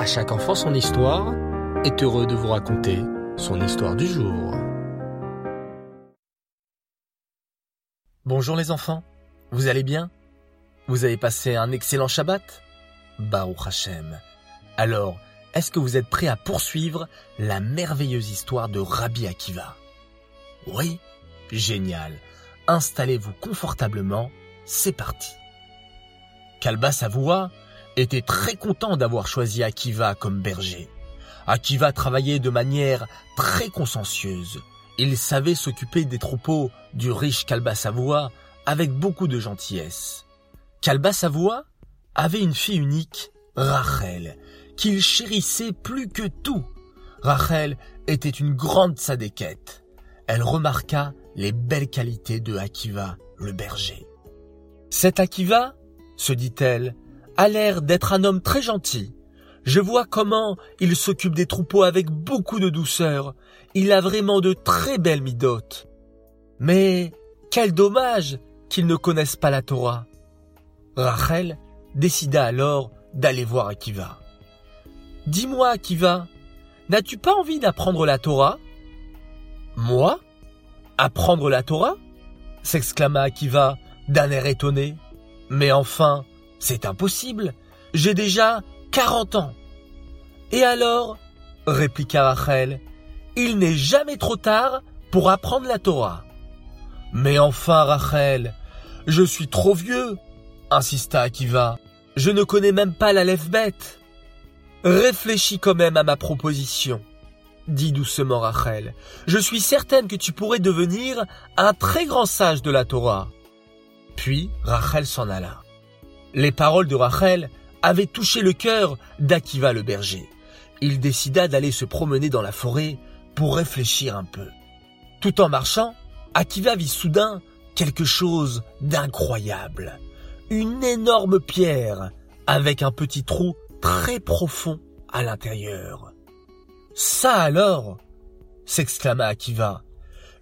À chaque enfant son histoire est heureux de vous raconter son histoire du jour. Bonjour les enfants, vous allez bien? Vous avez passé un excellent Shabbat? Baruch Hashem. Alors, est-ce que vous êtes prêts à poursuivre la merveilleuse histoire de Rabbi Akiva? Oui? Génial. Installez-vous confortablement, c'est parti. Kalba Savoua était très content d'avoir choisi Akiva comme berger. Akiva travaillait de manière très consciencieuse. Il savait s'occuper des troupeaux du riche Kalba Savoua avec beaucoup de gentillesse. Kalba Savoua avait une fille unique, Rachel, qu'il chérissait plus que tout. Rachel était une grande sadéquette. Elle remarqua les belles qualités de Akiva, le berger. Cet Akiva, se dit-elle, a l'air d'être un homme très gentil. Je vois comment il s'occupe des troupeaux avec beaucoup de douceur. Il a vraiment de très belles midotes. Mais quel dommage qu'il ne connaisse pas la Torah. Rachel décida alors d'aller voir Akiva. Dis-moi, Akiva, n'as-tu pas envie d'apprendre la Torah? Moi? Apprendre la Torah? s'exclama Akiva d'un air étonné. Mais enfin, c'est impossible. J'ai déjà quarante ans. Et alors répliqua Rachel, il n'est jamais trop tard pour apprendre la Torah. Mais enfin, Rachel, je suis trop vieux, insista Akiva. Je ne connais même pas la lève bête. Réfléchis quand même à ma proposition, dit doucement Rachel. Je suis certaine que tu pourrais devenir un très grand sage de la Torah. Puis Rachel s'en alla. Les paroles de Rachel avaient touché le cœur d'Akiva le berger. Il décida d'aller se promener dans la forêt pour réfléchir un peu. Tout en marchant, Akiva vit soudain quelque chose d'incroyable. Une énorme pierre avec un petit trou très profond à l'intérieur. Ça alors s'exclama Akiva.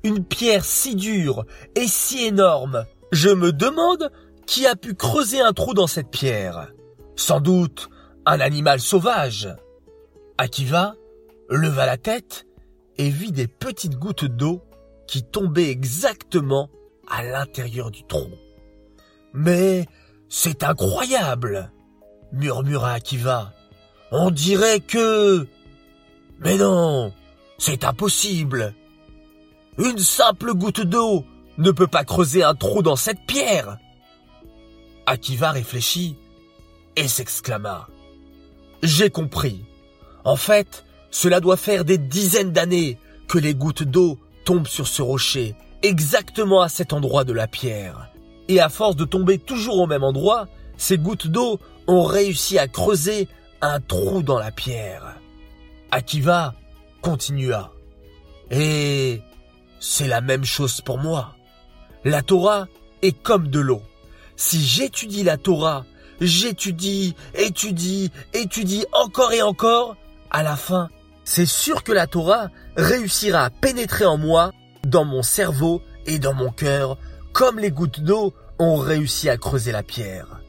Une pierre si dure et si énorme. Je me demande qui a pu creuser un trou dans cette pierre Sans doute un animal sauvage. Akiva leva la tête et vit des petites gouttes d'eau qui tombaient exactement à l'intérieur du trou. Mais c'est incroyable, murmura Akiva. On dirait que... Mais non, c'est impossible. Une simple goutte d'eau ne peut pas creuser un trou dans cette pierre. Akiva réfléchit et s'exclama. J'ai compris. En fait, cela doit faire des dizaines d'années que les gouttes d'eau tombent sur ce rocher, exactement à cet endroit de la pierre. Et à force de tomber toujours au même endroit, ces gouttes d'eau ont réussi à creuser un trou dans la pierre. Akiva continua. Et c'est la même chose pour moi. La Torah est comme de l'eau. Si j'étudie la Torah, j'étudie, étudie, étudie encore et encore, à la fin, c'est sûr que la Torah réussira à pénétrer en moi, dans mon cerveau et dans mon cœur, comme les gouttes d'eau ont réussi à creuser la pierre.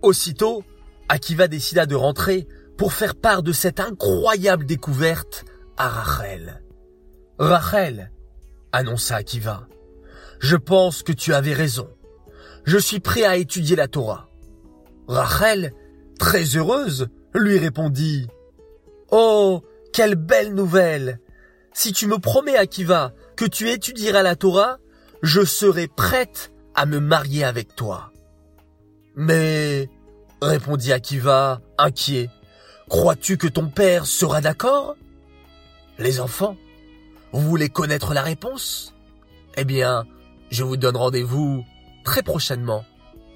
Aussitôt, Akiva décida de rentrer pour faire part de cette incroyable découverte à Rachel. Rachel, annonça Akiva, je pense que tu avais raison je suis prêt à étudier la Torah. Rachel, très heureuse, lui répondit, Oh, quelle belle nouvelle! Si tu me promets, Akiva, que tu étudieras la Torah, je serai prête à me marier avec toi. Mais, répondit Akiva, inquiet, crois-tu que ton père sera d'accord? Les enfants, vous voulez connaître la réponse? Eh bien, je vous donne rendez-vous très prochainement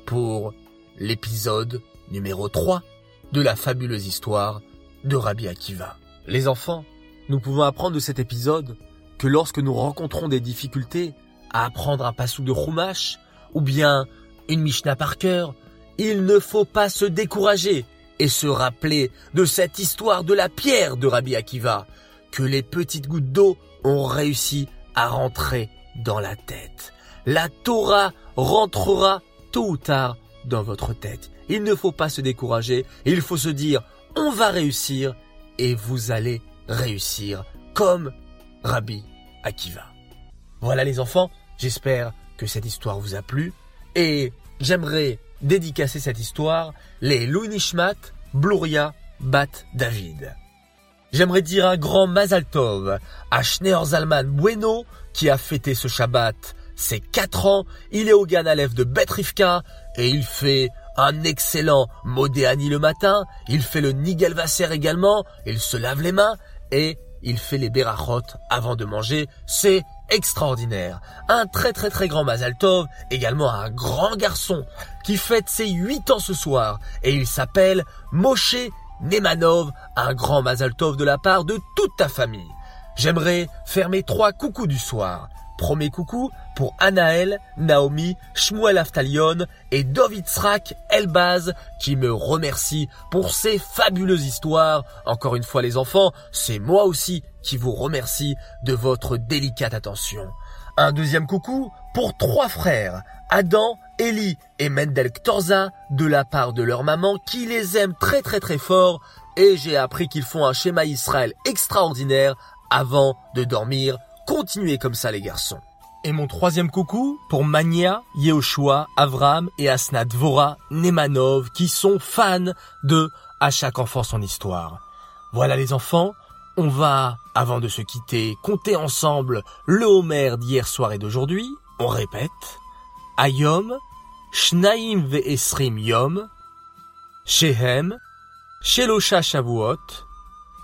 pour l'épisode numéro 3 de la fabuleuse histoire de Rabbi Akiva. Les enfants, nous pouvons apprendre de cet épisode que lorsque nous rencontrons des difficultés à apprendre un passou de Chumash ou bien une Mishnah par cœur, il ne faut pas se décourager et se rappeler de cette histoire de la pierre de Rabbi Akiva, que les petites gouttes d'eau ont réussi à rentrer dans la tête la Torah rentrera tôt ou tard dans votre tête. Il ne faut pas se décourager, il faut se dire, on va réussir et vous allez réussir comme Rabbi Akiva. Voilà les enfants, j'espère que cette histoire vous a plu et j'aimerais dédicacer cette histoire les Louis Nishmat, Bluria, Bat David. J'aimerais dire un grand Mazal Tov à Schneer Zalman Bueno qui a fêté ce Shabbat ses 4 ans. Il est au Gan de Betrivka et il fait un excellent Modéani le matin. Il fait le Nigelvasser également. Il se lave les mains et il fait les Berachot avant de manger. C'est extraordinaire. Un très très très grand Mazal Tov, également un grand garçon qui fête ses 8 ans ce soir et il s'appelle Moshe Nemanov, un grand Mazal Tov de la part de toute ta famille. J'aimerais faire mes trois coucous du soir. Premier coucou pour Anaël, Naomi, Shmuel Aftalion et Dovitzrak Elbaz qui me remercient pour ces fabuleuses histoires. Encore une fois les enfants, c'est moi aussi qui vous remercie de votre délicate attention. Un deuxième coucou pour trois frères, Adam, Eli et Mendel Ktorza, de la part de leur maman qui les aime très très très fort et j'ai appris qu'ils font un schéma Israël extraordinaire avant de dormir Continuez comme ça les garçons. Et mon troisième coucou pour Mania, Yehoshua, Avram et Asnat Vora Nemanov qui sont fans de À chaque enfant son histoire. Voilà les enfants, on va, avant de se quitter, compter ensemble le Homer d'hier soir et d'aujourd'hui. On répète. Ayom, Shnaim ve'esrim yom, Shehem, Shelosha Shavuot,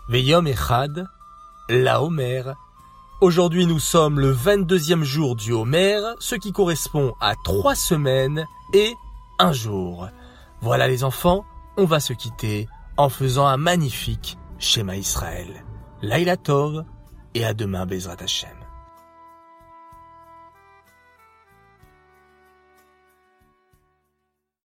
Ve'yom echad, la Homer, Aujourd'hui, nous sommes le 22e jour du Homer, ce qui correspond à trois semaines et un jour. Voilà les enfants, on va se quitter en faisant un magnifique schéma Israël. Laila Tov et à demain Bezrat Hashem.